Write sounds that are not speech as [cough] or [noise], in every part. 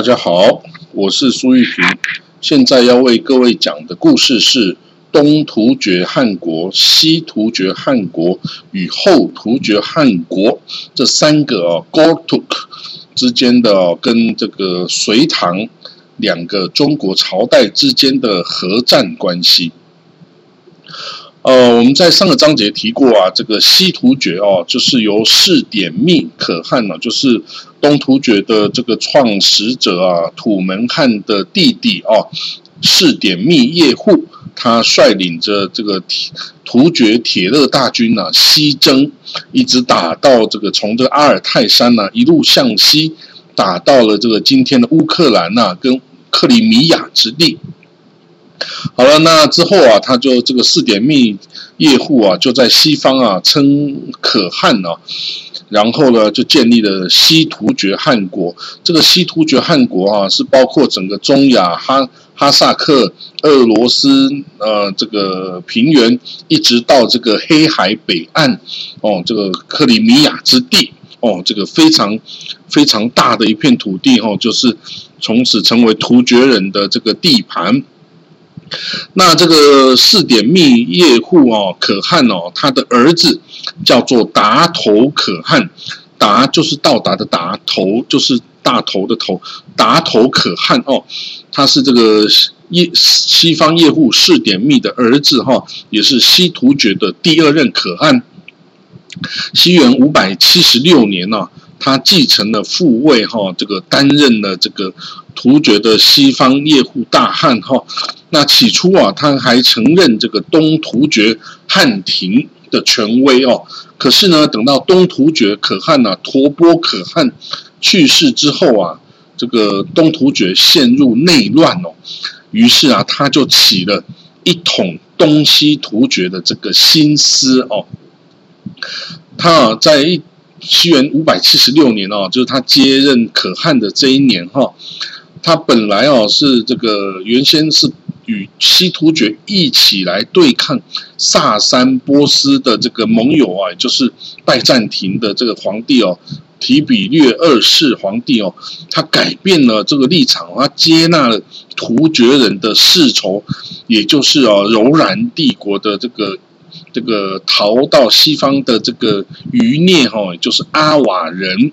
大家好，我是苏玉平。现在要为各位讲的故事是东突厥汗国、西突厥汗国与后突厥汗国这三个哦 g o t u k 之间的跟这个隋唐两个中国朝代之间的合战关系。呃，我们在上个章节提过啊，这个西突厥哦，就是由士典密可汗呢，就是东突厥的这个创始者啊，土门汗的弟弟哦，士典密叶护，他率领着这个突厥铁勒大军呢，西征，一直打到这个从这个阿尔泰山呢，一路向西，打到了这个今天的乌克兰呐，跟克里米亚之地。好了，那之后啊，他就这个四点密叶护啊，就在西方啊称可汗啊，然后呢就建立了西突厥汗国。这个西突厥汗国啊，是包括整个中亚哈哈萨克、俄罗斯呃这个平原，一直到这个黑海北岸哦，这个克里米亚之地哦，这个非常非常大的一片土地哦，就是从此成为突厥人的这个地盘。那这个四点密叶护哦，可汗哦，他的儿子叫做达头可汗，达就是到达的达，头就是大头的头，达头可汗哦，他是这个叶西方叶护四点密的儿子哈，也是西突厥的第二任可汗。西元五百七十六年呢，他继承了父位哈，这个担任了这个突厥的西方叶护大汗哈。那起初啊，他还承认这个东突厥汉庭的权威哦。可是呢，等到东突厥可汗呢，陀波可汗去世之后啊，这个东突厥陷入内乱哦。于是啊，他就起了一统东西突厥的这个心思哦。他啊，在西元五百七十六年哦，就是他接任可汗的这一年哈，他本来哦是这个原先是。与西突厥一起来对抗萨珊波斯的这个盟友啊，就是拜占庭的这个皇帝哦，提比略二世皇帝哦，他改变了这个立场，他接纳了突厥人的世仇，也就是哦柔然帝国的这个这个逃到西方的这个余孽哈，就是阿瓦人，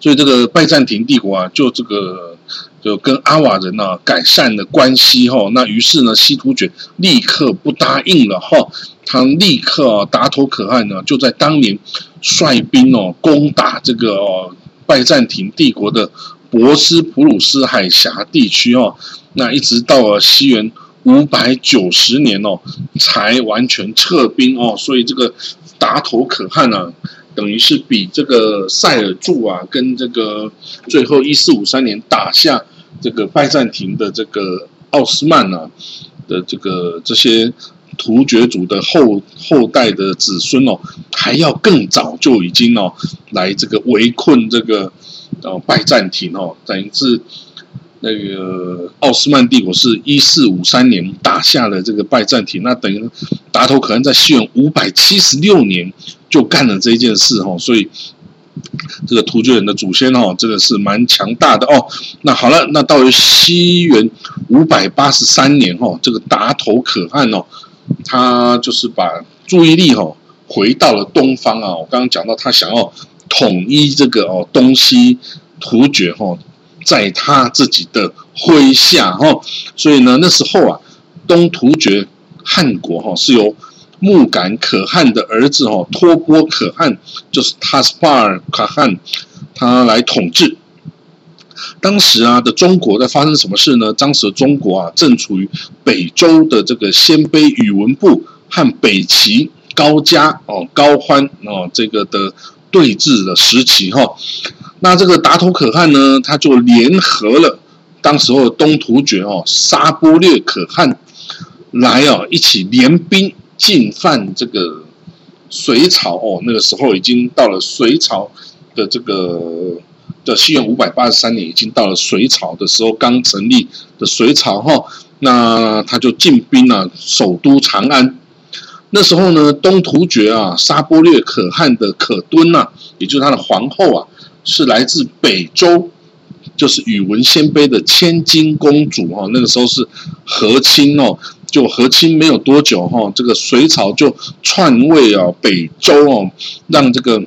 所以这个拜占庭帝国啊，就这个。就跟阿瓦人呢改善了关系哈，那于是呢西突厥立刻不答应了哈，他立刻啊达头可汗呢就在当年率兵哦攻打这个拜占庭帝国的博斯普鲁斯海峡地区哦，那一直到了西元五百九十年哦才完全撤兵哦，所以这个达头可汗呢。等于是比这个塞尔柱啊，跟这个最后一四五三年打下这个拜占庭的这个奥斯曼啊的这个这些突厥族的后后代的子孙哦，还要更早就已经哦来这个围困这个呃拜占庭哦，等于是。那个奥斯曼帝国是一四五三年打下了这个拜占庭，那等于达头可汗在西元五百七十六年就干了这件事哈，所以这个突厥人的祖先哦，真的是蛮强大的哦。那好了，那到了西元五百八十三年哈，这个达头可汗哦，他就是把注意力哈回到了东方啊。我刚刚讲到他想要统一这个哦东西突厥哈。在他自己的麾下哈，所以呢，那时候啊，东突厥汗国哈是由木杆可汗的儿子哈托波可汗，就是塔斯帕尔可汗，他来统治。当时啊的中国在发生什么事呢？当时的中国啊正处于北周的这个鲜卑宇文部和北齐高家哦高欢哦这个的对峙的时期哈。那这个达头可汗呢，他就联合了当时候东突厥哦沙波略可汗来哦一起联兵进犯这个隋朝哦，那个时候已经到了隋朝的这个的西元五百八十三年，已经到了隋朝的时候刚成立的隋朝哈，那他就进兵了首都长安。那时候呢，东突厥啊沙波略可汗的可敦呐，也就是他的皇后啊。是来自北周就是宇文鲜卑的千金公主哈，那个时候是和亲哦，就和亲没有多久哈，这个隋朝就篡位啊，北周哦，让这个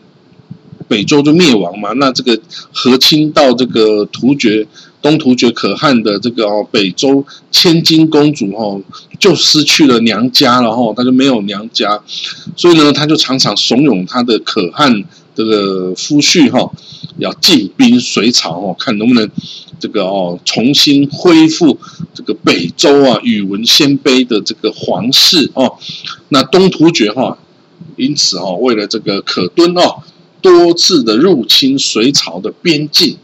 北周就灭亡嘛，那这个和亲到这个突厥。东突厥可汗的这个哦，北周千金公主哈，就失去了娘家了哈，她就没有娘家，所以呢，她就常常怂恿她的可汗这个夫婿哈，要进兵隋朝哦，看能不能这个哦重新恢复这个北周啊宇文鲜卑的这个皇室哦。那东突厥哈，因此哦，为了这个可敦哦，多次的入侵隋朝的边境。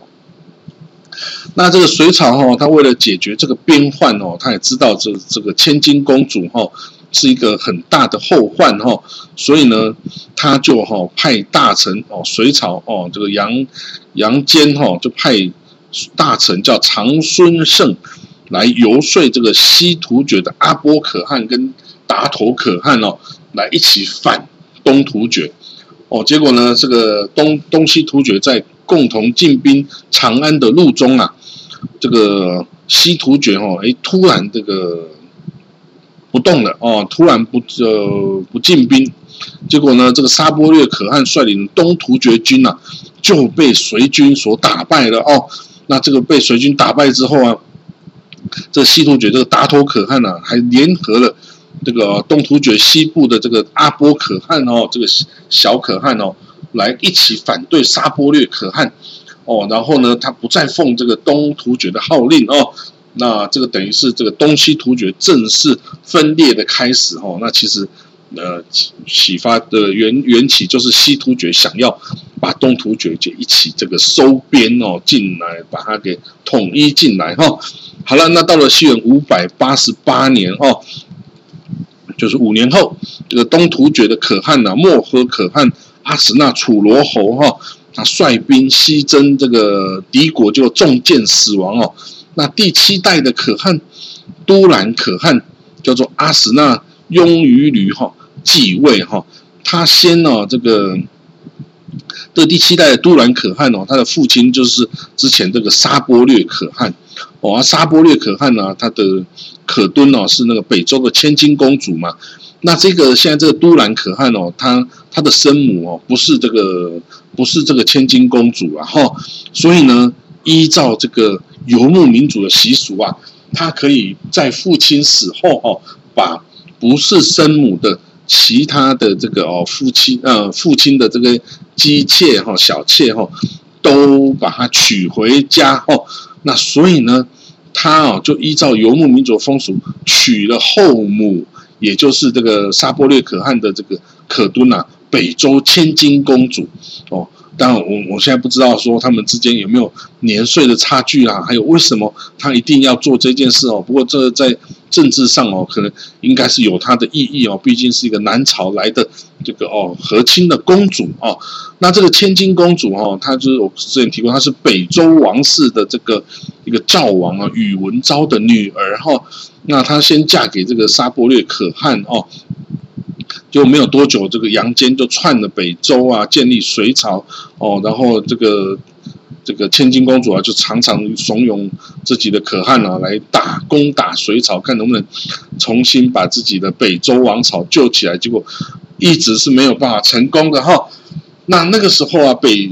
那这个隋朝哈，他为了解决这个边患哦，他也知道这这个千金公主哈是一个很大的后患哈，所以呢，他就哈派大臣哦，隋朝哦这个杨杨坚哈就派大臣叫长孙晟来游说这个西突厥的阿波可汗跟达头可汗哦，来一起反东突厥哦，结果呢，这个东东西突厥在共同进兵长安的路中啊。这个西突厥哦，哎，突然这个不动了哦，突然不呃不进兵，结果呢，这个沙波略可汗率领东突厥军呐，就被隋军所打败了哦。那这个被隋军打败之后啊，这西突厥这个达头可汗呢，还联合了这个东突厥西部的这个阿波可汗哦，这个小可汗哦，来一起反对沙波略可汗。哦，然后呢，他不再奉这个东突厥的号令哦，那这个等于是这个东西突厥正式分裂的开始哦。那其实，呃，启发的源缘起就是西突厥想要把东突厥就一起这个收编哦进来，把它给统一进来哈。好了，那到了西元五百八十八年哦，就是五年后，这个东突厥的可汗呐，漠河可汗阿史那楚罗侯哈。他率兵西征这个敌国，就中箭死亡哦。那第七代的可汗都兰可汗叫做阿史那雍于驴哈继位哈。他先哦这个这第七代的都兰可汗哦，他的父亲就是之前这个沙波略可汗哦。沙波略可汗呢，他的可敦哦是那个北周的千金公主嘛。那这个现在这个都兰可汗哦，他他的生母哦不是这个。不是这个千金公主啊，哈，所以呢，依照这个游牧民族的习俗啊，他可以在父亲死后哦，把不是生母的其他的这个哦夫妻呃父亲的这个姬妾哈小妾哈，都把他娶回家哦。那所以呢，他哦就依照游牧民族风俗娶了后母，也就是这个沙波略可汗的这个可敦呐。北周千金公主哦，当然我我现在不知道说他们之间有没有年岁的差距啊，还有为什么他一定要做这件事哦？不过这在政治上哦，可能应该是有它的意义哦，毕竟是一个南朝来的这个哦和亲的公主哦。那这个千金公主哦，她就是我之前提过，她是北周王室的这个一个赵王啊宇文昭的女儿哈。那她先嫁给这个沙伯略可汗哦。就没有多久，这个杨坚就篡了北周啊，建立隋朝哦，然后这个这个千金公主啊，就常常怂恿自己的可汗啊来打攻打隋朝，看能不能重新把自己的北周王朝救起来。结果一直是没有办法成功的哈。那那个时候啊，北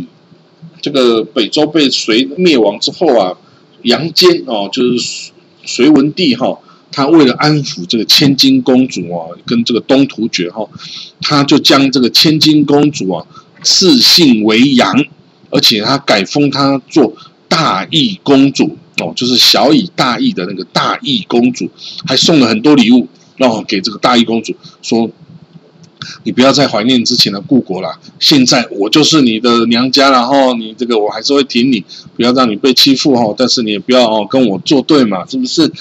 这个北周被隋灭亡之后啊，杨坚哦，就是隋文帝哈。他为了安抚这个千金公主啊，跟这个东突厥哈，他就将这个千金公主啊赐姓为杨，而且他改封她做大义公主哦，就是小以大义的那个大义公主，还送了很多礼物，然后给这个大义公主说。你不要再怀念之前的故国了，现在我就是你的娘家了哈，你这个我还是会挺你，不要让你被欺负哈，但是你也不要哦跟我作对嘛，是不是？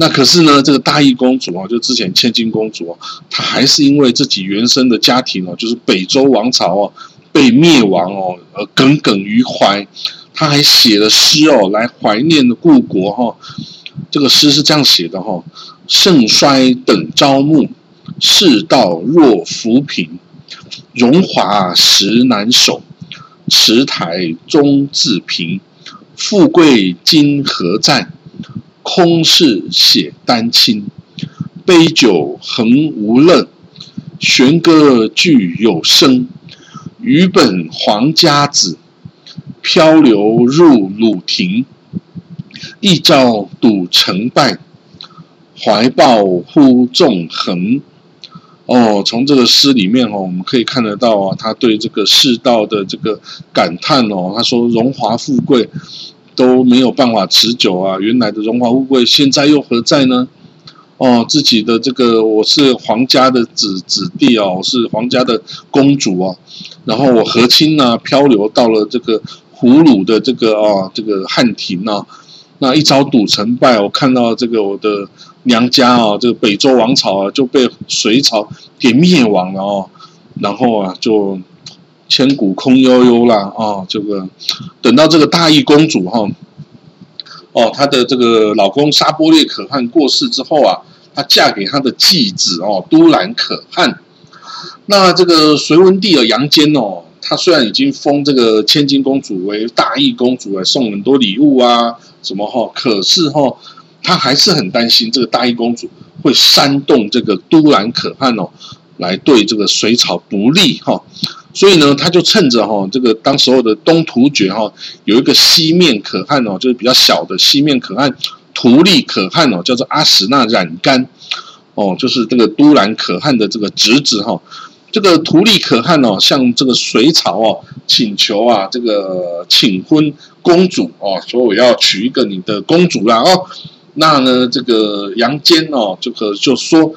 那可是呢，这个大义公主啊，就之前千金公主，她还是因为自己原生的家庭哦，就是北周王朝哦被灭亡哦而耿耿于怀，她还写了诗哦来怀念的故国哈，这个诗是这样写的哈：盛衰等朝暮。世道若浮萍，荣华实难守。池台终自平，富贵今何在？空是写丹青。杯酒恒无乐，弦歌俱有声。余本黄家子，漂流入鲁庭。一朝赌成败，怀抱忽纵横。哦，从这个诗里面哦，我们可以看得到啊，他对这个世道的这个感叹哦。他说：“荣华富贵都没有办法持久啊，原来的荣华富贵现在又何在呢？”哦，自己的这个我是皇家的子子弟哦，我是皇家的公主哦，然后我和亲呢，漂流到了这个胡虏的这个啊这个汉庭呢，那一朝赌成败，我看到这个我的娘家啊，这个北周王朝啊就被隋朝给灭亡了哦，然后啊就千古空悠悠啦啊，这个等到这个大义公主哈。哦，她的这个老公沙波列可汗过世之后啊，她嫁给她的继子哦，都兰可汗。那这个隋文帝的杨坚哦，他虽然已经封这个千金公主为大义公主，来送很多礼物啊，什么哈，可是哈，他还是很担心这个大义公主会煽动这个都兰可汗哦，来对这个隋朝不利哈。所以呢，他就趁着哈这个当时候的东突厥哈有一个西面可汗哦，就是比较小的西面可汗图利可汗哦，叫做阿史那染干哦，就是这个都兰可汗的这个侄子哈。这个图利可汗哦，向这个隋朝哦请求啊，这个请婚公主哦，说我要娶一个你的公主啦哦。那呢，这个杨坚哦，就可就说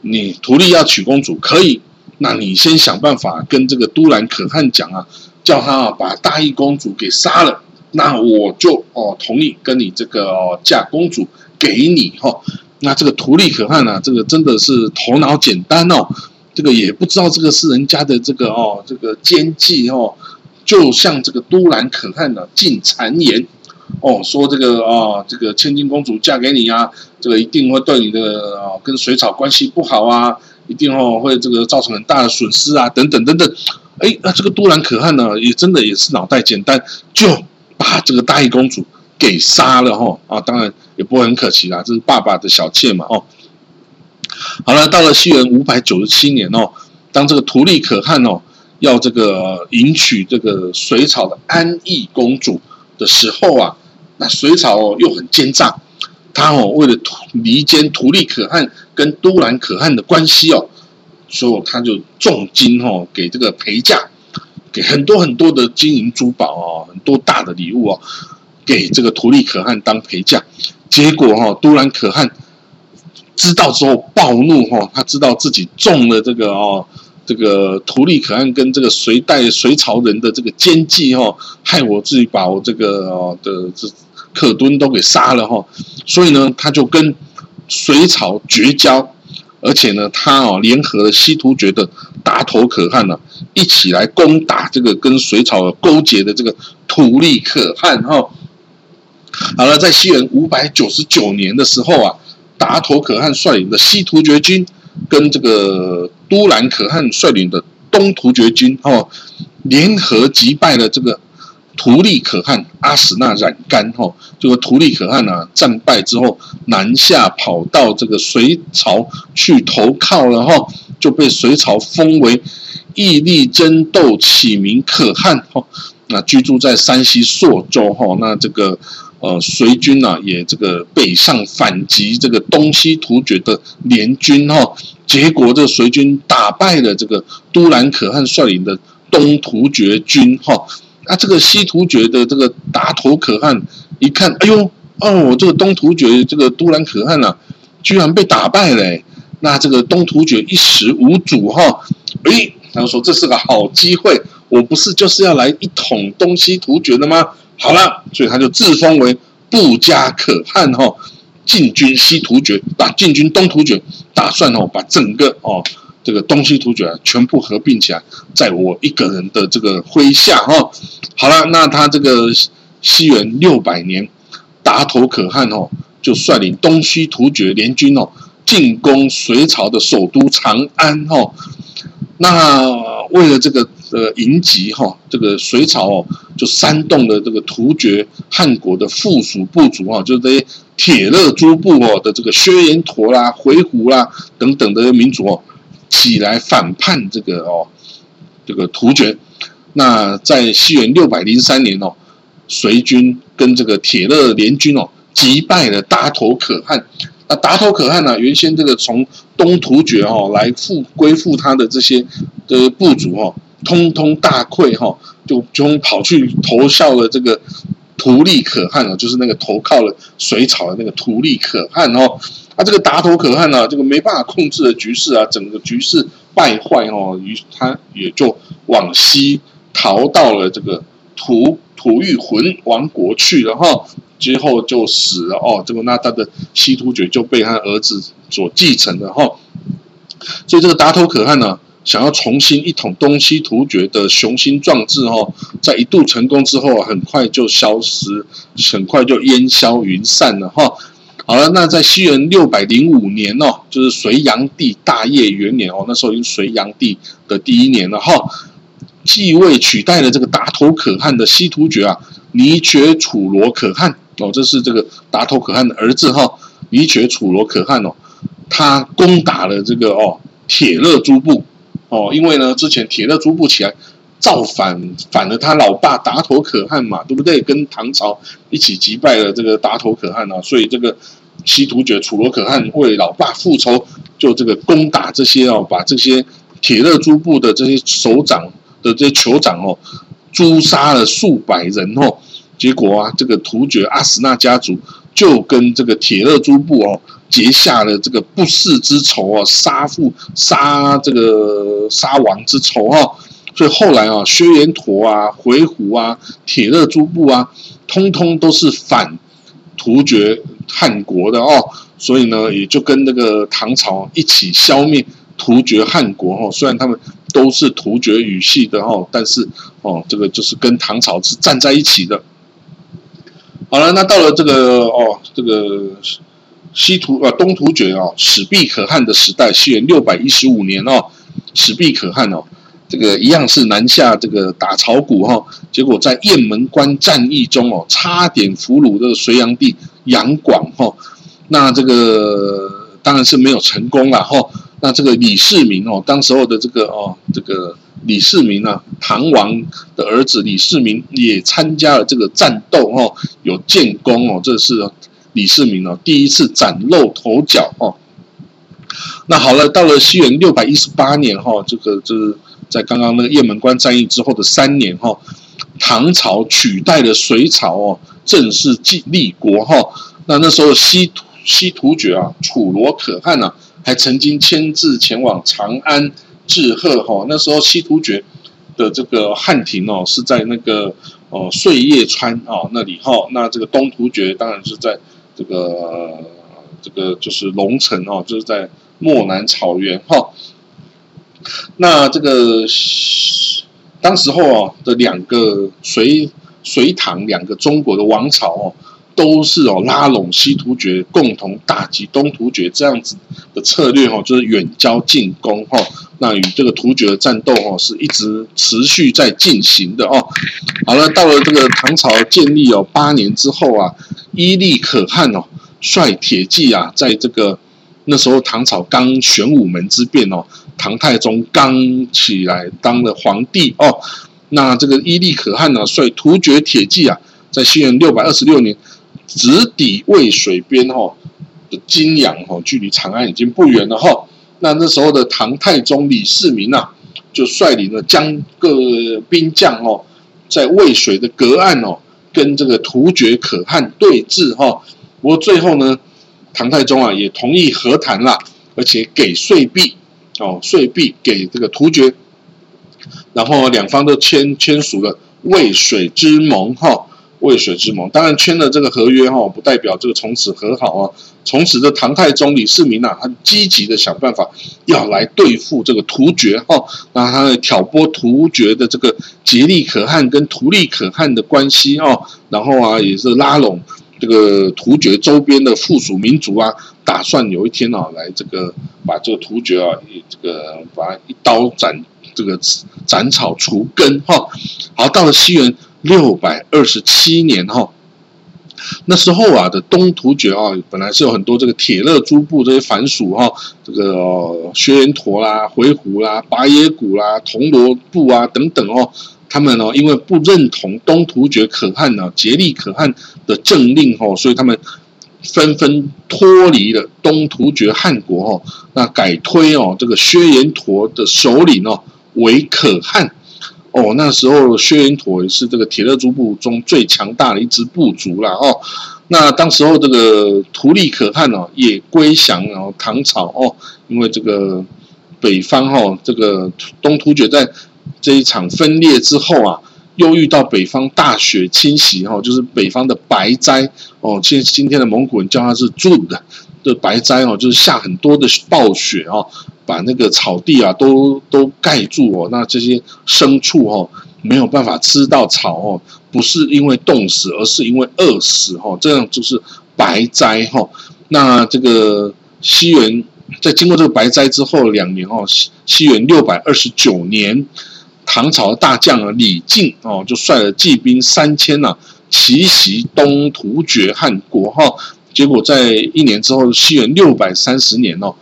你图利要娶公主可以。那你先想办法跟这个都兰可汗讲啊，叫他啊把大义公主给杀了，那我就哦同意跟你这个哦嫁公主给你哈。那这个图利可汗呢，这个真的是头脑简单哦，这个也不知道这个是人家的这个哦这个奸计哦，就像这个都兰可汗呢进谗言哦，说这个啊这个千金公主嫁给你啊，这个一定会对你的啊跟水草关系不好啊。一定哦会这个造成很大的损失啊，等等等等。哎，那这个都兰可汗呢，也真的也是脑袋简单，就把这个大义公主给杀了哈啊！当然也不会很可惜啦，这是爸爸的小妾嘛哦。好了，到了西元五百九十七年哦，当这个图利可汗哦要这个迎娶这个隋朝的安义公主的时候啊，那隋朝又很奸诈。他哦，为了离间图利可汗跟都兰可汗的关系哦，所以他就重金哦给这个陪嫁，给很多很多的金银珠宝哦，很多大的礼物哦，给这个图利可汗当陪嫁。结果哈，都兰可汗知道之后暴怒哈，他知道自己中了这个哦，这个图利可汗跟这个隋代隋朝人的这个奸计哦，害我自己把我这个哦的这。可敦都给杀了哈，所以呢，他就跟隋朝绝交，而且呢，他哦联合了西突厥的达头可汗呢，一起来攻打这个跟隋朝勾结的这个土利可汗哈。好了，在西元五百九十九年的时候啊，达头可汗率领的西突厥军跟这个都兰可汗率领的东突厥军哦，联合击败了这个。图利可汗阿史那染干哈，这个图利可汗呢战败之后南下跑到这个隋朝去投靠了哈，就被隋朝封为义利争斗起名可汗哈。那居住在山西朔州哈，那这个呃隋军呢也这个北上反击这个东西突厥的联军哈，结果这隋军打败了这个都兰可汗率领的东突厥军哈。那这个西突厥的这个达头可汗一看，哎呦，哦，这个东突厥这个都兰可汗啊，居然被打败了。那这个东突厥一时无主哈，哎，他说这是个好机会，我不是就是要来一统东西突厥的吗？好了，所以他就自封为布加可汗哈，进军西突厥，打进军东突厥，打算哦把整个哦。这个东西突厥全部合并起来，在我一个人的这个麾下哈。好了，那他这个西元六百年，达头可汗哦，就率领东西突厥联军哦，进攻隋朝的首都长安哦。那为了这个呃迎击哈，这个隋朝哦，就煽动了这个突厥汗国的附属部族啊，就是这些铁勒诸部哦的这个薛延陀啦、回鹘啦等等的民族哦，起来反叛这个哦这个突厥。那在西元六百零三年哦，隋军跟这个铁勒联军哦，击败了达头可汗。那达头可汗呢，原先这个从东突厥哦来复归附他的这些的部族哦，通通大溃哈。就就跑去投效了这个图利可汗啊，就是那个投靠了隋朝的那个图利可汗哦。他这个达头可汗呢，这个没办法控制的局势啊，整个局势败坏哦，于他也就往西逃到了这个吐吐欲浑王国去了哈。之后就死了哦。这个那他的西突厥就被他儿子所继承了哈。所以这个达头可汗呢。想要重新一统东西突厥的雄心壮志，哦，在一度成功之后，很快就消失，很快就烟消云散了，哈。好了，那在西元六百零五年哦，就是隋炀帝大业元年哦，那时候已经隋炀帝的第一年了，哈。继位取代了这个达头可汗的西突厥啊，尼觉楚罗可汗哦，这是这个达头可汗的儿子哈，尼觉楚罗可汗哦，他攻打了这个哦铁勒诸部。哦，因为呢，之前铁勒诸部起来造反，反了他老爸达头可汗嘛，对不对？跟唐朝一起击败了这个达头可汗啊，所以这个西突厥楚罗可汗为老爸复仇，就这个攻打这些哦，把这些铁勒诸部的这些首长的这些酋长哦，诛杀了数百人哦，结果啊，这个突厥阿史那家族就跟这个铁勒诸部哦。结下了这个不世之仇啊，杀父杀这个杀王之仇啊，所以后来啊，薛延陀啊、回鹘啊、铁勒诸部啊，通通都是反突厥汗国的哦，所以呢，也就跟那个唐朝一起消灭突厥汗国哦。虽然他们都是突厥语系的哦，但是哦，这个就是跟唐朝是站在一起的。好了，那到了这个哦，这个。西突呃东突厥哦，史毕可汗的时代，西元六百一十五年哦，史毕可汗哦，这个一样是南下这个打草谷哈，结果在雁门关战役中哦，差点俘虏这个隋炀帝杨广哈，那这个当然是没有成功了哈，那这个李世民哦，当时候的这个哦，这个李世民啊，唐王的儿子李世民也参加了这个战斗哦，有建功哦，这是。李世民哦，第一次崭露头角哦。那好了，到了西元六百一十八年哈，这个就是在刚刚那个雁门关战役之后的三年哈，唐朝取代了隋朝哦，正式继立国哈。那那时候西西突厥啊，楚罗可汗呢，还曾经亲自前往长安致贺哈。那时候西突厥的这个汉庭哦，是在那个哦碎叶川啊那里哈。那这个东突厥当然是在。这个这个就是龙城哦，就是在漠南草原哈。那这个当时候啊的两个隋隋唐两个中国的王朝哦，都是哦拉拢西突厥，共同打击东突厥这样子的策略哈，就是远交近攻哈。那与这个突厥的战斗哈，是一直持续在进行的哦。好了，到了这个唐朝建立哦八年之后啊。伊利可汗哦，率铁骑啊，在这个那时候唐朝刚玄武门之变哦，唐太宗刚起来当了皇帝哦，那这个伊利可汗呢，率突厥铁骑啊，在西元六百二十六年直抵渭水边哦的金阳哦，距离长安已经不远了哈。那那时候的唐太宗李世民啊，就率领了将各兵将哦，在渭水的隔岸哦。跟这个突厥可汗对峙哈，不过最后呢，唐太宗啊也同意和谈了，而且给税币哦，税币给这个突厥，然后两方都签签署了渭水之盟哈。渭水之盟，当然签了这个合约哈，不代表这个从此和好啊。从此的唐太宗李世民呐，他积极的想办法要来对付这个突厥哈，那他挑拨突厥的这个吉利可汗跟图利可汗的关系哦，然后啊也是拉拢这个突厥周边的附属民族啊，打算有一天啊来这个把这个突厥啊这个把一刀斩这个斩草除根哈。好，到了西元。六百二十七年哈。那时候啊的东突厥啊，本来是有很多这个铁勒诸部这些凡属哈，这个薛延陀啦、回鹘啦、拔耶古啦、铜罗部啊等等哦，他们呢因为不认同东突厥可汗呢竭力可汗的政令哦，所以他们纷纷脱离了东突厥汗国哦，那改推哦这个薛延陀的首领哦为可汗。哦，那时候薛延陀也是这个铁勒诸部中最强大的一支部族了哦。那当时候这个图利可汗哦也归降然后唐朝哦，因为这个北方哈这个东突厥在这一场分裂之后啊，又遇到北方大雪侵袭哈，就是北方的白灾哦。今今天的蒙古人叫它是柱的的白灾哦，就是下很多的暴雪哦。把那个草地啊都都盖住哦，那这些牲畜哦没有办法吃到草哦，不是因为冻死，而是因为饿死哦，这样就是白灾哈。那这个西元在经过这个白灾之后两年哦，西西元六百二十九年，唐朝的大将李靖哦就率了骑兵三千呐，奇袭东突厥汗国哈，结果在一年之后，西元六百三十年哦。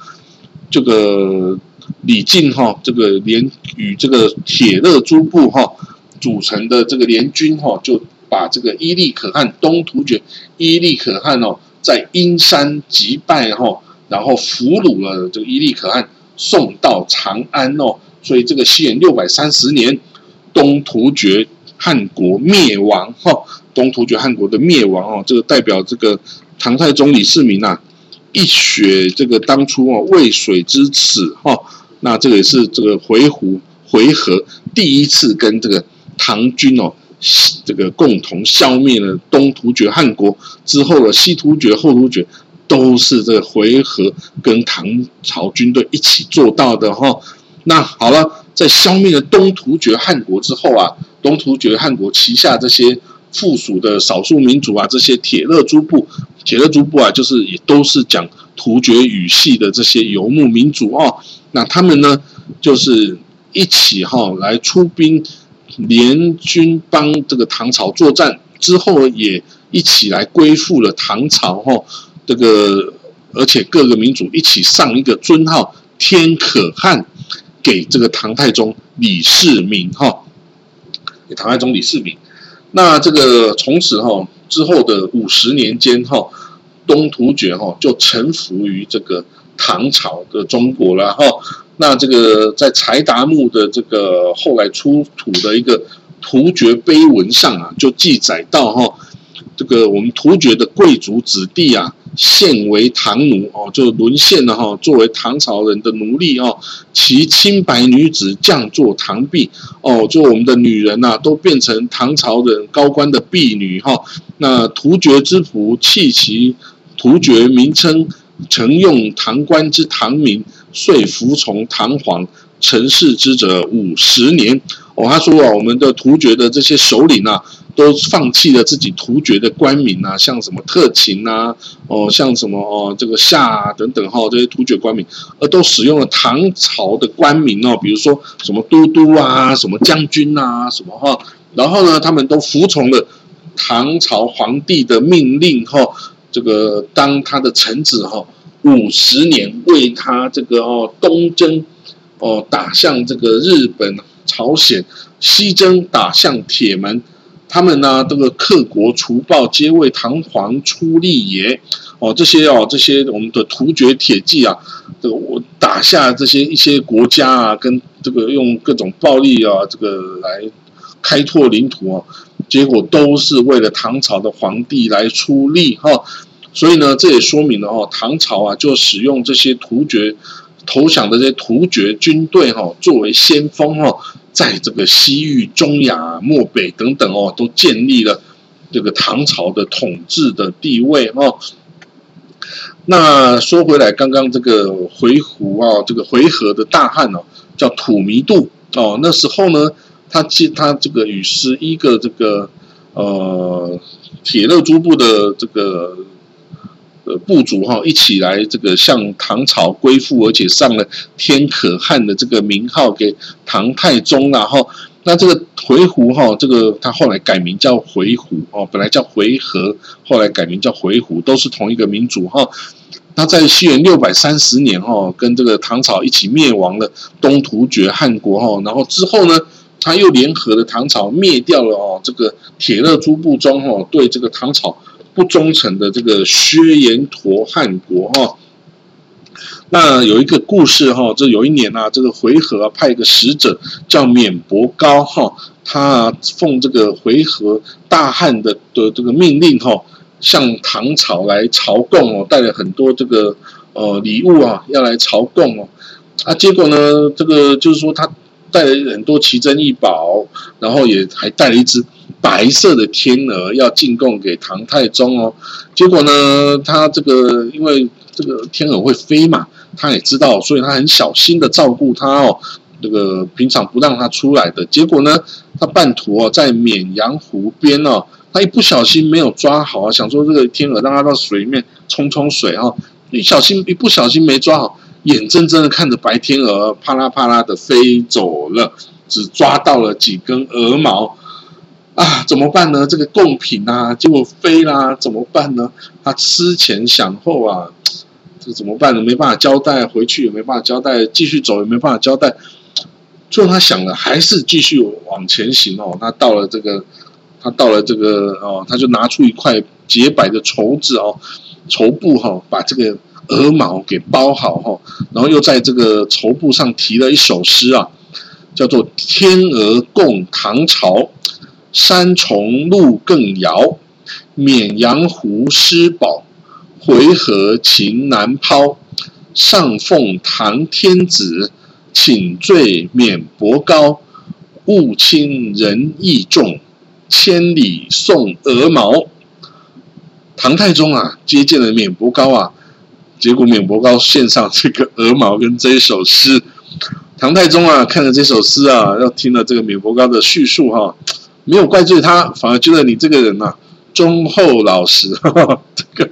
这个李靖哈，这个联与这个铁勒诸部哈组成的这个联军哈，就把这个伊利可汗东突厥伊利可汗哦，在阴山击败哈，然后俘虏了这个伊利可汗，送到长安哦。所以这个西元六百三十年，东突厥汗国灭亡哈，东突厥汗国的灭亡哦，这个代表这个唐太宗李世民呐。一雪这个当初哦渭水之耻哈，那这个也是这个回鹘回纥第一次跟这个唐军哦这个共同消灭了东突厥汗国之后的西突厥后突厥都是这个回纥跟唐朝军队一起做到的哈。那好了，在消灭了东突厥汗国之后啊，东突厥汗国旗下这些。附属的少数民族啊，这些铁勒诸部，铁勒诸部啊，就是也都是讲突厥语系的这些游牧民族哦。那他们呢，就是一起哈来出兵联军帮这个唐朝作战，之后也一起来归附了唐朝哈。这个而且各个民族一起上一个尊号天可汗，给这个唐太宗李世民哈，给唐太宗李世民。那这个从此哈之后的五十年间哈，东突厥哈就臣服于这个唐朝的中国了哈。那这个在柴达木的这个后来出土的一个突厥碑文上啊，就记载到哈，这个我们突厥的贵族子弟啊。献为唐奴哦，就沦陷了哈，作为唐朝人的奴隶哦。其清白女子降作唐婢哦，就我们的女人呐，都变成唐朝人高官的婢女哈。那突厥之仆弃其突厥名称，曾用唐官之唐名，遂服从唐皇。成事之者五十年哦，他说啊，我们的突厥的这些首领啊。都放弃了自己突厥的官名啊，像什么特勤啊，哦，像什么哦，这个夏啊等等哈，这些突厥官名，而都使用了唐朝的官名哦，比如说什么都督啊，什么将军啊，什么哈，然后呢，他们都服从了唐朝皇帝的命令哈，这个当他的臣子哈，五十年为他这个哦东征哦打向这个日本、朝鲜，西征打向铁门。他们呢，这个克国除暴，皆为唐皇出力也。哦，这些哦，这些我们的突厥铁骑啊，这个我打下这些一些国家啊，跟这个用各种暴力啊，这个来开拓领土啊，结果都是为了唐朝的皇帝来出力哈。所以呢，这也说明了哦，唐朝啊，就使用这些突厥投降的这些突厥军队哈，作为先锋哈。在这个西域、中亚、漠北等等哦，都建立了这个唐朝的统治的地位哦。那说回来，刚刚这个回鹘啊，这个回纥的大汉哦，叫土弥度哦。那时候呢，他其他这个与十一个这个呃铁勒诸部的这个部族哈一起来这个向唐朝归附，而且上了天可汗的这个名号给唐太宗，然后那这个回鹘哈，这个他后来改名叫回鹘哦，本来叫回纥，后来改名叫回鹘，都是同一个民族哈。他在西元六百三十年哈，跟这个唐朝一起灭亡了东突厥汗国哈，然后之后呢，他又联合了唐朝灭掉了哦这个铁勒诸部中哦对这个唐朝。不忠诚的这个薛延陀汗国哈，那有一个故事哈，这有一年啊，这个回纥派一个使者叫免伯高哈，他奉这个回纥大汉的的这个命令哈，向唐朝来朝贡哦，带了很多这个呃礼物啊，要来朝贡哦，啊，结果呢，这个就是说他带了很多奇珍异宝，然后也还带了一只。白色的天鹅要进贡给唐太宗哦，结果呢，他这个因为这个天鹅会飞嘛，他也知道，所以他很小心的照顾它哦。这个平常不让它出来的，结果呢，他半途哦在绵阳湖边哦，他一不小心没有抓好啊，想说这个天鹅让它到水里面冲冲水哦，一小心一不小心没抓好，眼睁睁的看着白天鹅啪啦啪啦的飞走了，只抓到了几根鹅毛。啊，怎么办呢？这个贡品啊，结果飞啦，怎么办呢？他思前想后啊，这怎么办呢？没办法交代，回去也没办法交代，继续走也没办法交代。最后他想了，还是继续往前行哦。他到了这个，他到了这个哦，他就拿出一块洁白的绸子哦，绸布哈，把这个鹅毛给包好哈，然后又在这个绸布上提了一首诗啊，叫做《天鹅共唐朝》。山重路更遥，绵阳湖失宝，回纥情难抛。上奉唐天子，请罪免伯高。物轻人意重，千里送鹅毛。唐太宗啊，接见了免伯高啊，结果免伯高献上这个鹅毛跟这一首诗。唐太宗啊，看了这首诗啊，要听了这个免伯高的叙述哈。没有怪罪他，反而觉得你这个人呐忠厚老实，[laughs] 这个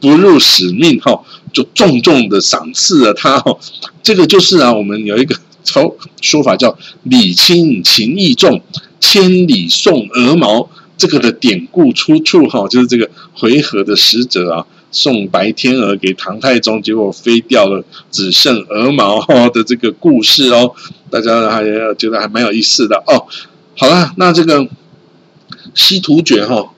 不辱使命哈，就重重的赏赐了他哈。这个就是啊，我们有一个说说法叫“礼轻情意重，千里送鹅毛”这个的典故出处哈，就是这个回纥的使者啊送白天鹅给唐太宗，结果飞掉了，只剩鹅毛的这个故事哦。大家还觉得还蛮有意思的哦。好了，那这个西突厥哈，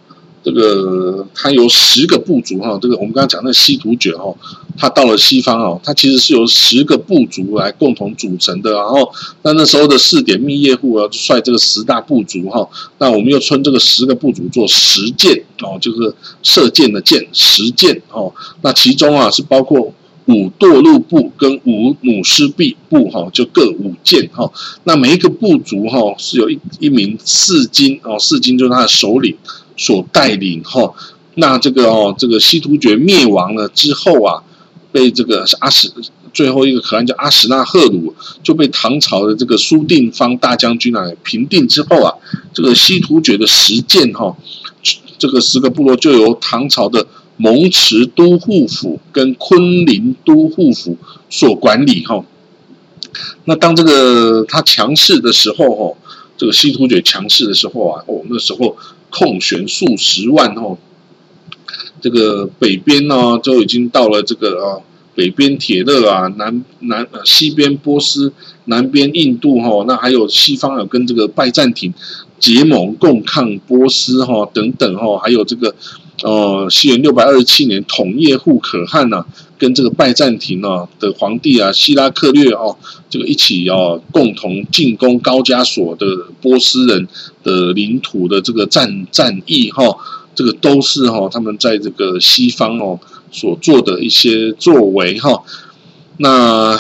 这个它有十个部族哈。这个我们刚刚讲那西突厥哈，它到了西方哦，它其实是由十个部族来共同组成的。然后那那时候的四点密叶户啊，就率这个十大部族哈。那我们又称这个十个部族做十箭哦，就是射箭的箭，十箭哦。那其中啊是包括。五堕入部跟五弩师臂部哈，就各五件哈。那每一个部族哈是有一一名四金哦，四金就是他的首领所带领哈。那这个哦，这个西突厥灭亡了之后啊，被这个阿史最后一个可汗叫阿史那赫鲁就被唐朝的这个苏定方大将军啊平定之后啊，这个西突厥的十件哈，这个十个部落就由唐朝的。蒙池都护府跟昆林都护府所管理哈，那当这个他强势的时候哈，这个西突厥强势的时候啊，哦那时候控悬数十万哦，这个北边呢就已经到了这个啊北边铁勒啊，南南呃西边波斯，南边印度哈，那还有西方有跟这个拜占庭结盟共抗波斯哈等等哈，还有这个。哦，西元六百二十七年，统叶护可汗呐，跟这个拜占庭啊的皇帝啊希拉克略哦，这个一起哦，共同进攻高加索的波斯人的领土的这个战战役哈，这个都是哈他们在这个西方哦所做的一些作为哈，那。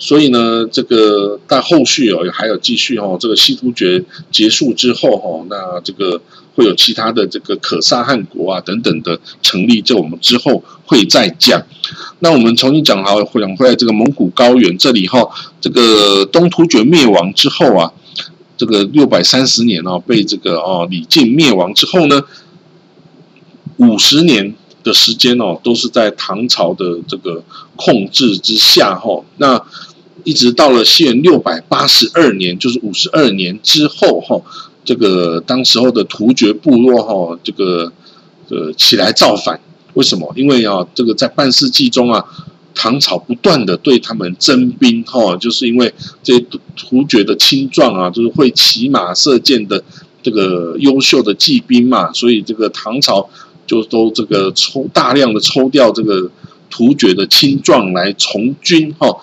所以呢，这个但后续哦还有继续哦，这个西突厥结束之后哈，那这个会有其他的这个可萨汗国啊等等的成立，这我们之后会再讲。那我们重新讲好，讲回来这个蒙古高原这里哈，这个东突厥灭亡之后啊，这个六百三十年哦，被这个哦李靖灭亡之后呢，五十年的时间哦，都是在唐朝的这个控制之下哈。那一直到了西元六百八十二年，就是五十二年之后哈，这个当时候的突厥部落哈，这个呃起来造反。为什么？因为啊，这个在半世纪中啊，唐朝不断的对他们征兵哈，就是因为这些突厥的青壮啊，就是会骑马射箭的这个优秀的骑兵嘛，所以这个唐朝就都这个抽大量的抽调这个突厥的青壮来从军哈。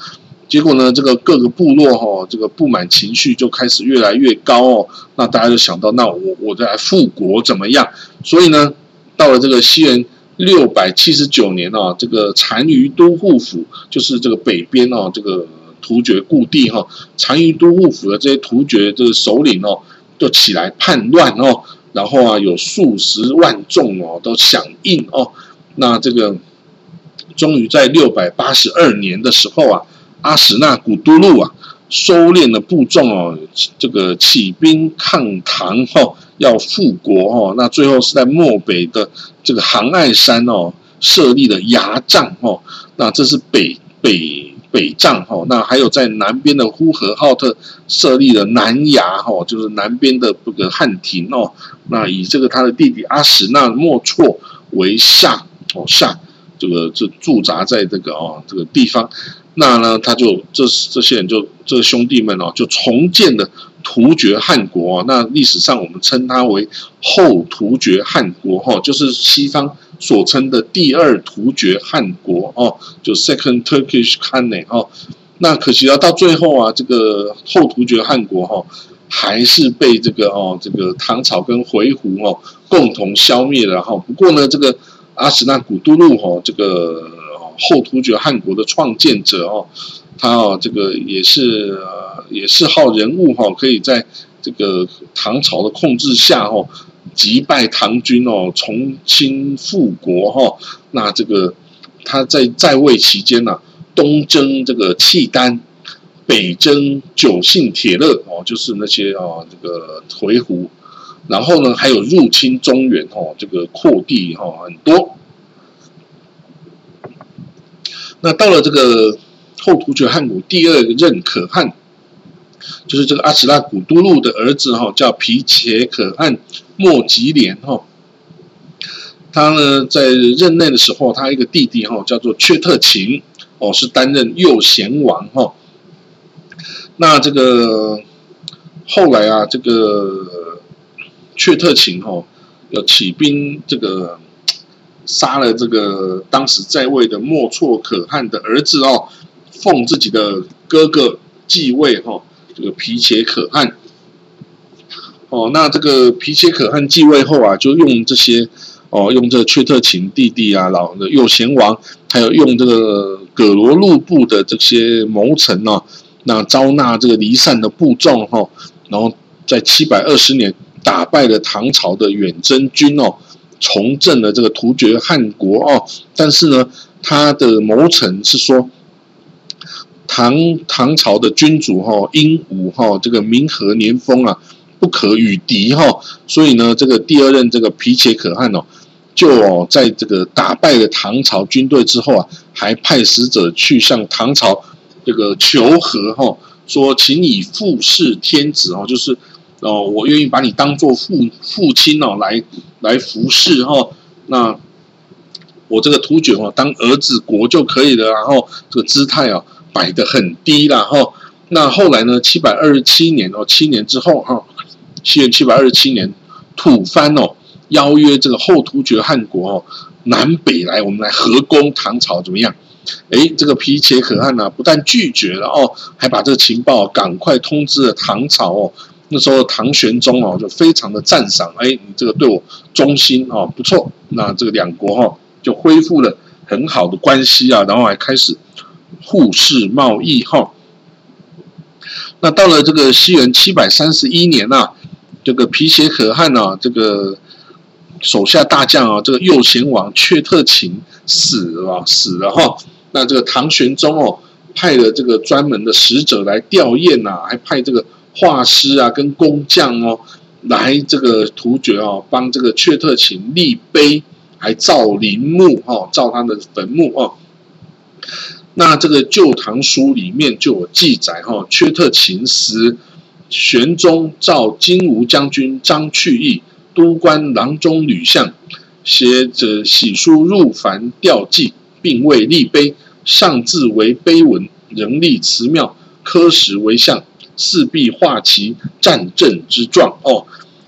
结果呢，这个各个部落哈，这个不满情绪就开始越来越高哦。那大家就想到，那我我再来复国怎么样？所以呢，到了这个西元六百七十九年哦，这个单于都护府就是这个北边哦，这个突厥故地哈，单于都护府的这些突厥这个首领哦，就起来叛乱哦，然后啊，有数十万众哦都响应哦。那这个终于在六百八十二年的时候啊。阿史那古都路啊，收敛了部众哦，这个起兵抗唐哦，要复国哦。那最后是在漠北的这个杭爱山哦，设立了牙帐哦。那这是北北北帐哦。那还有在南边的呼和浩特设立了南衙哦，就是南边的这个汉庭哦。那以这个他的弟弟阿史那莫措为下哦下，这个就驻扎在这个哦这个地方。那呢，他就这这些人就这兄弟们哦，就重建了突厥汗国。那历史上我们称它为后突厥汗国哈，就是西方所称的第二突厥汗国哦，就 Second Turkish Khanate 哦。那可惜啊，到最后啊，这个后突厥汗国哈，还是被这个哦，这个唐朝跟回鹘哦共同消灭了哈。不过呢，这个阿史那古都路哈，这个。后突厥汗国的创建者哦，他哦这个也是也是号人物哈，可以在这个唐朝的控制下哦，击败唐军哦，重新复国哈。那这个他在在位期间呢，东征这个契丹，北征九姓铁勒哦，就是那些哦这个回鹘，然后呢还有入侵中原哦，这个扩地哈很多。那到了这个后突厥汗国第二任可汗，就是这个阿史那古都路的儿子哈，叫皮切可汗莫吉连哈。他呢在任内的时候，他一个弟弟哈叫做阙特勤哦，是担任右贤王哈。那这个后来啊，这个阙特勤哈要起兵这个。杀了这个当时在位的莫措可汗的儿子哦，奉自己的哥哥继位哈，这个皮切可汗。哦，那这个皮切可汗继位后啊，就用这些哦，用这阙特勤弟弟啊，老的右贤王，还有用这个葛罗路部的这些谋臣呢，那招纳这个离散的部众哈，然后在七百二十年打败了唐朝的远征军哦。重振了这个突厥汗国哦，但是呢，他的谋臣是说，唐唐朝的君主哈英武哈这个民和年丰啊不可与敌哈，所以呢，这个第二任这个皮切可汗哦，就哦在这个打败了唐朝军队之后啊，还派使者去向唐朝这个求和哈，说请以父事天子哦，就是哦我愿意把你当做父父亲哦来。来服侍哈，那我这个突厥哦，当儿子国就可以了，然后这个姿态啊摆得很低了哈。那后来呢，七百二十七年哦，七年之后哈，七元七百二十七年，吐蕃哦邀约这个后突厥汗国哦南北来，我们来合攻唐朝怎么样？哎，这个皮切可汗呢，不但拒绝了哦，还把这个情报赶快通知了唐朝哦。那时候唐玄宗哦就非常的赞赏，哎，你这个对我忠心哦，不错。那这个两国哈就恢复了很好的关系啊，然后还开始互市贸易哈。那到了这个西元七百三十一年呐，这个皮鞋可汗呢，这个手下大将啊，这个右贤王阙特勤死了，死了哈。那这个唐玄宗哦派了这个专门的使者来吊唁呐，还派这个。画师啊，跟工匠哦，来这个突厥哦，帮这个阙特勤立碑，还造陵墓哦，造他的坟墓哦。那这个《旧唐书》里面就有记载哈，阙特勤时，玄宗召金吾将军张去义督官郎中吕相，写着喜书入凡吊祭，并未立碑，上字为碑文，人立祠庙，刻石为像，四壁画其战阵之状哦。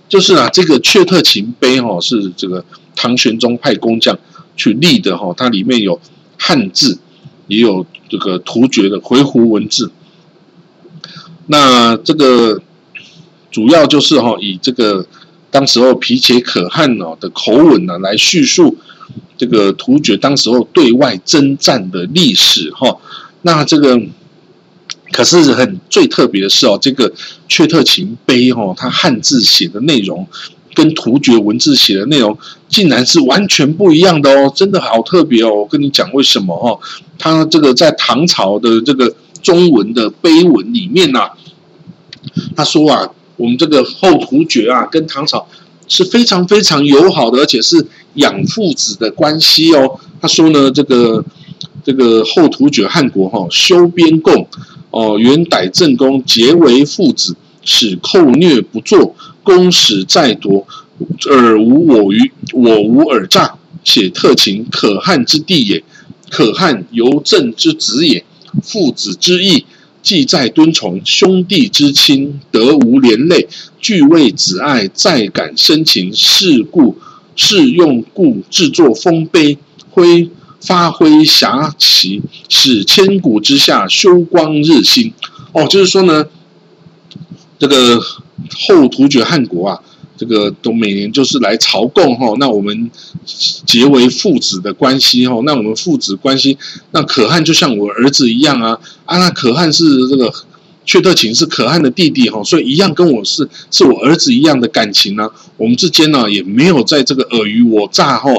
就是啊，这个阙特勤碑哈，是这个唐玄宗派工匠去立的哈，它里面有汉字。也有这个突厥的回鹘文字，那这个主要就是哈，以这个当时候皮且可汗哦的口吻呢，来叙述这个突厥当时候对外征战的历史哈。那这个可是很最特别的是哦，这个阙特勤碑哈，它汉字写的内容。跟突厥文字写的内容竟然是完全不一样的哦，真的好特别哦！我跟你讲为什么哦？他这个在唐朝的这个中文的碑文里面呐，他说啊，我们这个后突厥啊，跟唐朝是非常非常友好的，而且是养父子的关系哦。他说呢，这个这个后突厥汗国哈，修边贡哦，元逮正宫结为父子，使寇虐不作。公使再夺，尔无我于，我无尔诈，且特勤可汗之弟也，可汗由正之子也，父子之义，既在敦崇，兄弟之亲，得无连累，俱为子爱，再感深情，是故是用故制作丰碑，挥发挥侠气，使千古之下修光日新。哦，就是说呢，这个。后突厥汗国啊，这个都每年就是来朝贡哈，那我们结为父子的关系哈，那我们父子关系，那可汗就像我儿子一样啊，啊，那可汗是这个阙特勤是可汗的弟弟哈，所以一样跟我是是我儿子一样的感情呢，我们之间呢也没有在这个尔虞我诈哈。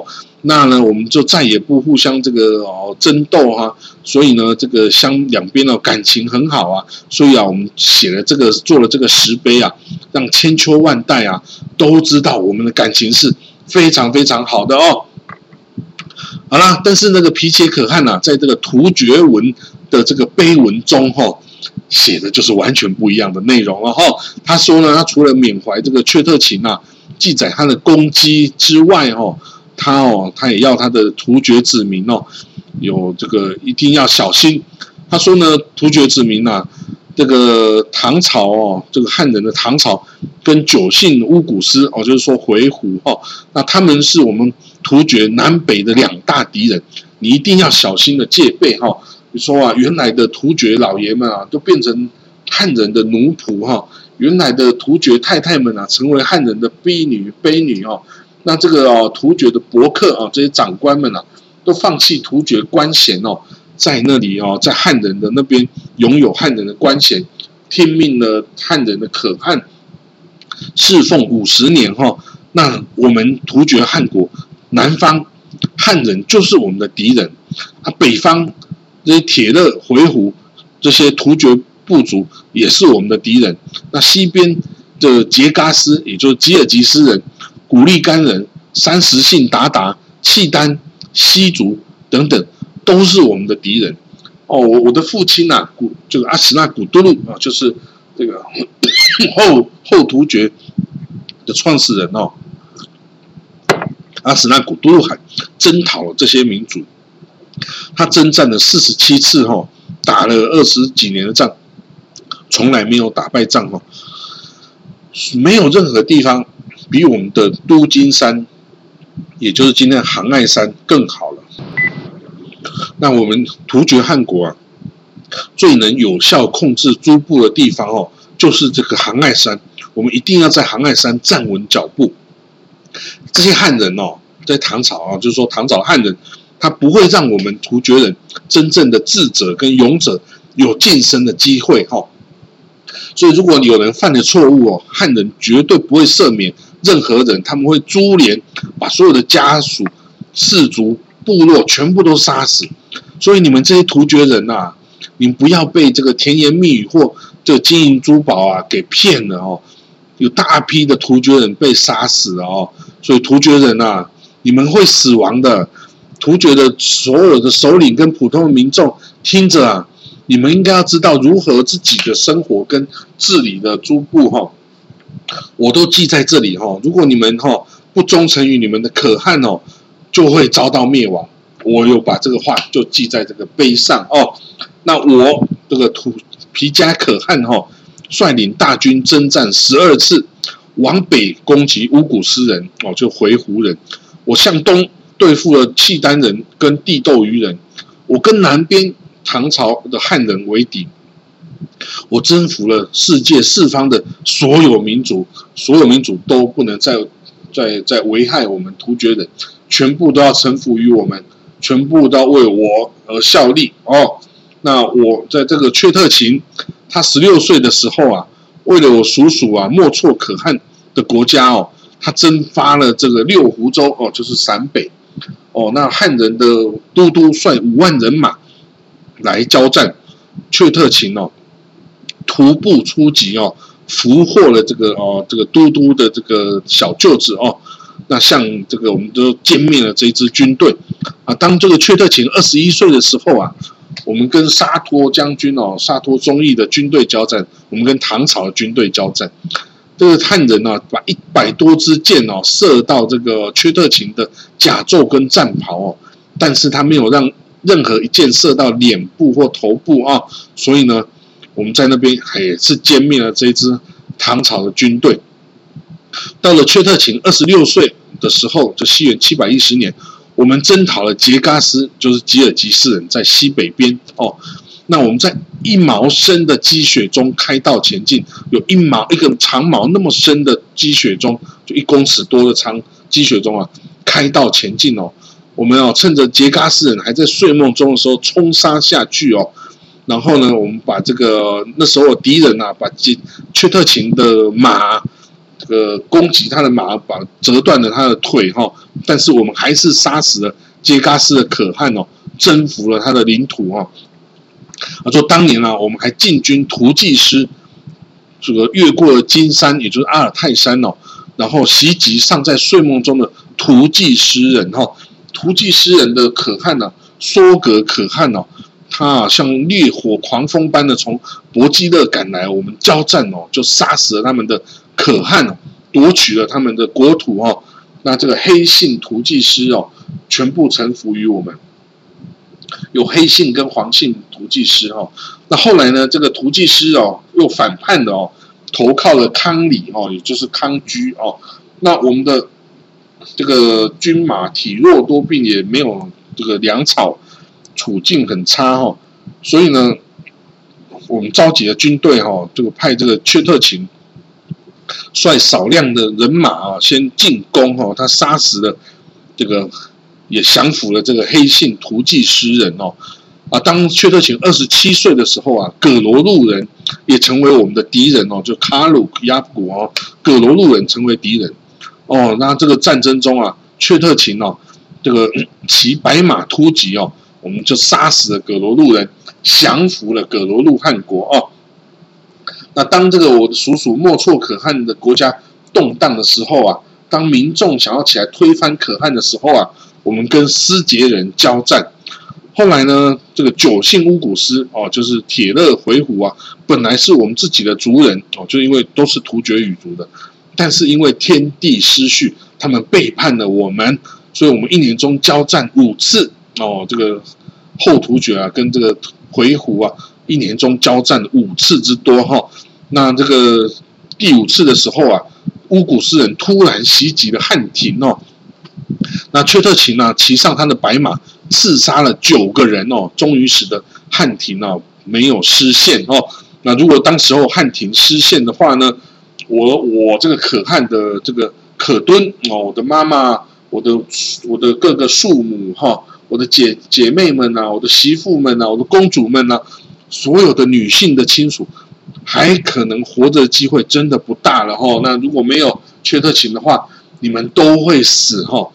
那呢，我们就再也不互相这个哦争斗哈，所以呢，这个相两边的感情很好啊，所以啊，我们写了这个做了这个石碑啊，让千秋万代啊都知道我们的感情是非常非常好的哦。好啦，但是那个皮切可汗呐，在这个突厥文的这个碑文中哈，写的就是完全不一样的内容了哈。他说呢，他除了缅怀这个阙特勤啊，记载他的功绩之外哈。他哦，他也要他的突厥子民哦，有这个一定要小心。他说呢，突厥子民呐，这个唐朝哦，这个汉人的唐朝跟九姓乌古斯哦，就是说回鹘哦，那他们是我们突厥南北的两大敌人，你一定要小心的戒备哈。说啊，原来的突厥老爷们啊，都变成汉人的奴仆哈，原来的突厥太太们啊，成为汉人的婢女、婢女哦。那这个哦，突厥的伯克啊，这些长官们啊，都放弃突厥官衔哦，在那里哦，在汉人的那边拥有汉人的官衔，听命了汉人的可汗，侍奉五十年哈。那我们突厥汗国南方汉人就是我们的敌人啊，北方这些铁勒回鹘这些突厥部族也是我们的敌人。那西边的杰嘎斯，也就是吉尔吉斯人。古力干人、三十姓鞑靼、契丹、西族等等，都是我们的敌人。哦，我我的父亲呐，古就是阿史那古都路啊，就是这个 [coughs] 后后突厥的创始人哦。阿史那古都路汗征讨了这些民族，他征战了四十七次哈，打了二十几年的仗，从来没有打败仗哈，没有任何地方。比我们的都金山，也就是今天的杭爱山更好了。那我们突厥汗国啊，最能有效控制诸部的地方哦，就是这个杭爱山。我们一定要在杭爱山站稳脚步。这些汉人哦，在唐朝啊，就是说唐朝汉人，他不会让我们突厥人真正的智者跟勇者有晋升的机会哈。所以，如果有人犯了错误哦，汉人绝对不会赦免。任何人，他们会株连，把所有的家属、氏族、部落全部都杀死。所以你们这些突厥人呐，你们不要被这个甜言蜜语或这金银珠宝啊给骗了哦。有大批的突厥人被杀死哦，所以突厥人呐，你们会死亡的。突厥的所有的首领跟普通民众听着啊，你们应该要知道如何自己的生活跟治理的诸部哈，我都记在这里哈。如果你们哈不忠诚于你们的可汗哦，就会遭到灭亡。我有把这个话就记在这个碑上哦。那我这个土皮加可汗哈，率领大军征战十二次，往北攻击乌古斯人哦，就回鹘人。我向东。对付了契丹人跟地斗鱼人，我跟南边唐朝的汉人为敌，我征服了世界四方的所有民族，所有民族都不能再再再危害我们突厥人，全部都要臣服于我们，全部都要为我而效力哦。那我在这个阙特勤，他十六岁的时候啊，为了我叔叔啊莫错可汗的国家哦，他征发了这个六湖州哦，就是陕北。哦，那汉人的都督率五万人马来交战，阙特勤哦，徒步出击哦，俘获了这个哦，这个都督的这个小舅子哦，那像这个我们都歼灭了这支军队啊。当这个阙特勤二十一岁的时候啊，我们跟沙托将军哦，沙托忠义的军队交战，我们跟唐朝的军队交战。这个汉人呢，把一百多支箭哦射到这个缺特勤的甲胄跟战袍哦，但是他没有让任何一箭射到脸部或头部啊，所以呢，我们在那边也是歼灭了这支唐朝的军队。到了缺特勤二十六岁的时候，就西元七百一十年，我们征讨了杰嘎斯，就是吉尔吉斯人在西北边哦。那我们在一毛深的积雪中开道前进，有一毛一个长毛那么深的积雪中，就一公尺多的长积雪中啊，开道前进哦。我们要趁着杰嘎斯人还在睡梦中的时候冲杀下去哦。然后呢，我们把这个那时候敌人啊，把杰阙特勤的马这个攻击他的马，把折断了他的腿哈。但是我们还是杀死了杰嘎斯的可汗哦，征服了他的领土哦。啊，说当年啊，我们还进军图济师，这个越过了金山，也就是阿尔泰山哦，然后袭击尚在睡梦中的图济师人哈。图济师人的可汗呢，梭格可汗哦，他啊像烈火狂风般的从博基勒赶来，我们交战哦，就杀死了他们的可汗哦，夺取了他们的国土哦。那这个黑姓图济师哦，全部臣服于我们。有黑姓跟黄姓图济师哦，那后来呢？这个图济师哦，又反叛的哦，投靠了康里哦，也就是康居哦。那我们的这个军马体弱多病，也没有这个粮草，处境很差哦。所以呢，我们召集了军队哈，这个派这个阙特勤率少量的人马啊，先进攻哦，他杀死了这个。也降服了这个黑信图记诗人哦，啊，当阙特勤二十七岁的时候啊，葛罗路人也成为我们的敌人哦，就卡鲁亚古哦，葛罗路人成为敌人哦，那这个战争中啊，阙特勤哦，这个 [clears throat] 骑白马突击哦，我们就杀死了葛罗路人，降服了葛罗路汗国哦。那当这个我的叔叔莫错可汗的国家动荡的时候啊，当民众想要起来推翻可汗的时候啊。我们跟斯杰人交战，后来呢，这个九姓乌古斯哦，就是铁勒回鹘啊，本来是我们自己的族人哦，就因为都是突厥语族的，但是因为天地失序，他们背叛了我们，所以我们一年中交战五次哦，这个后突厥啊，跟这个回鹘啊，一年中交战五次之多哈。那这个第五次的时候啊，乌古斯人突然袭击了汉庭哦。那阙特勤呢，骑上他的白马，刺杀了九个人哦，终于使得汉庭呢没有失陷哦。那如果当时候汉庭失陷的话呢，我我这个可汗的这个可敦哦，我的妈妈，我的我的各个庶母哈，我的姐姐妹们呐，我的媳妇们呐，我的公主们呐，所有的女性的亲属，还可能活着的机会真的不大了哈。那如果没有阙特勤的话，你们都会死哈。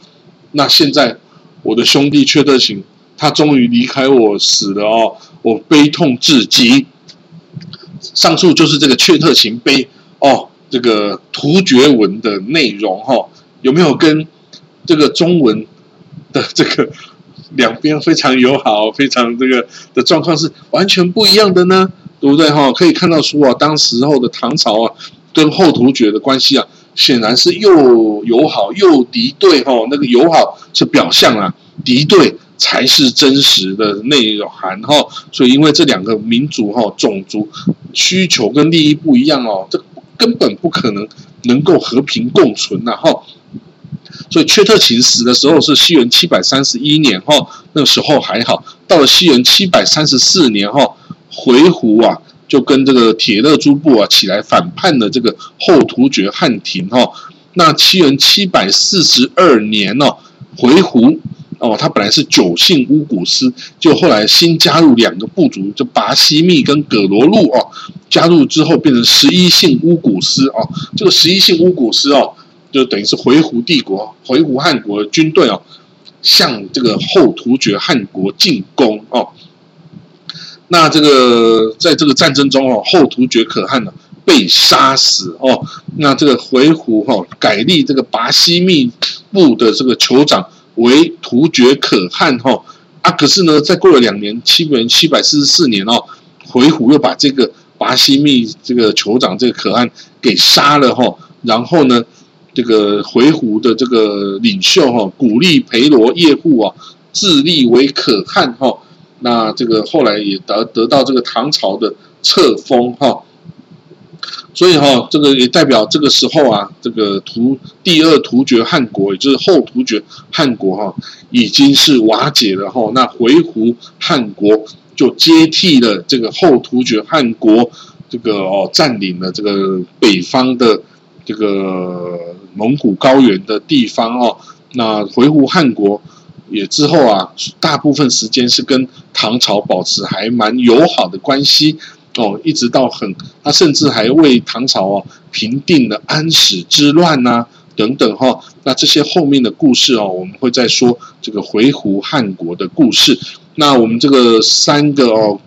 那现在我的兄弟阙特勤，他终于离开我死了哦，我悲痛至极。上述就是这个阙特勤碑哦，这个突厥文的内容哈，有没有跟这个中文的这个两边非常友好、非常这个的状况是完全不一样的呢？对不对哈？可以看到说啊，当时候的唐朝啊，跟后突厥的关系啊，显然是又友好又敌对哈。那个友好是表象啊，敌对才是真实的内涵哈。所以因为这两个民族哈种族需求跟利益不一样哦，这根本不可能能够和平共存呐哈。所以缺特勤死的时候是西元七百三十一年哈，那个时候还好。到了西元七百三十四年哈，回鹘啊就跟这个铁勒诸部啊起来反叛的这个后突厥汉庭哈。那七元七百四十二年哦，回鹘哦，他本来是九姓乌古斯，就后来新加入两个部族，就拔西密跟葛罗路哦，加入之后变成十一姓乌古斯哦。这个十一姓乌古斯哦。就等于是回鹘帝国、回鹘汉国的军队哦，向这个后突厥汉国进攻哦。那这个在这个战争中哦，后突厥可汗呢被杀死哦。那这个回鹘哈改立这个拔西密部的这个酋长为突厥可汗哈啊。可是呢，再过了两年，七元七百四十四年哦，回鹘又把这个拔西密这个酋长这个可汗给杀了哈。然后呢？这个回鹘的这个领袖哈，古力培罗叶护啊，自立为可汗哈。那这个后来也得得到这个唐朝的册封哈。所以哈，这个也代表这个时候啊，这个突第二突厥汗国，也就是后突厥汗国哈，已经是瓦解了哈。那回鹘汗国就接替了这个后突厥汗国，这个哦占领了这个北方的这个。蒙古高原的地方哦，那回鹘汗国也之后啊，大部分时间是跟唐朝保持还蛮友好的关系哦，一直到很，他甚至还为唐朝哦平定了安史之乱呐等等哈。那这些后面的故事哦，我们会再说这个回鹘汗国的故事。那我们这个三个哦，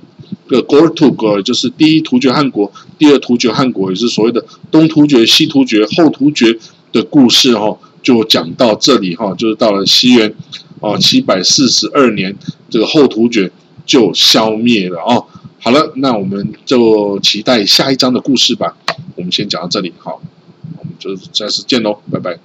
个 Gortug 就是第一突厥汗国，第二突厥汗国，也是所谓的东突厥、西突厥、后突厥。的故事哈，就讲到这里哈，就是到了西元哦七百四十二年，这个后突厥就消灭了哦。好了，那我们就期待下一章的故事吧。我们先讲到这里，好，我们就下次见喽，拜拜。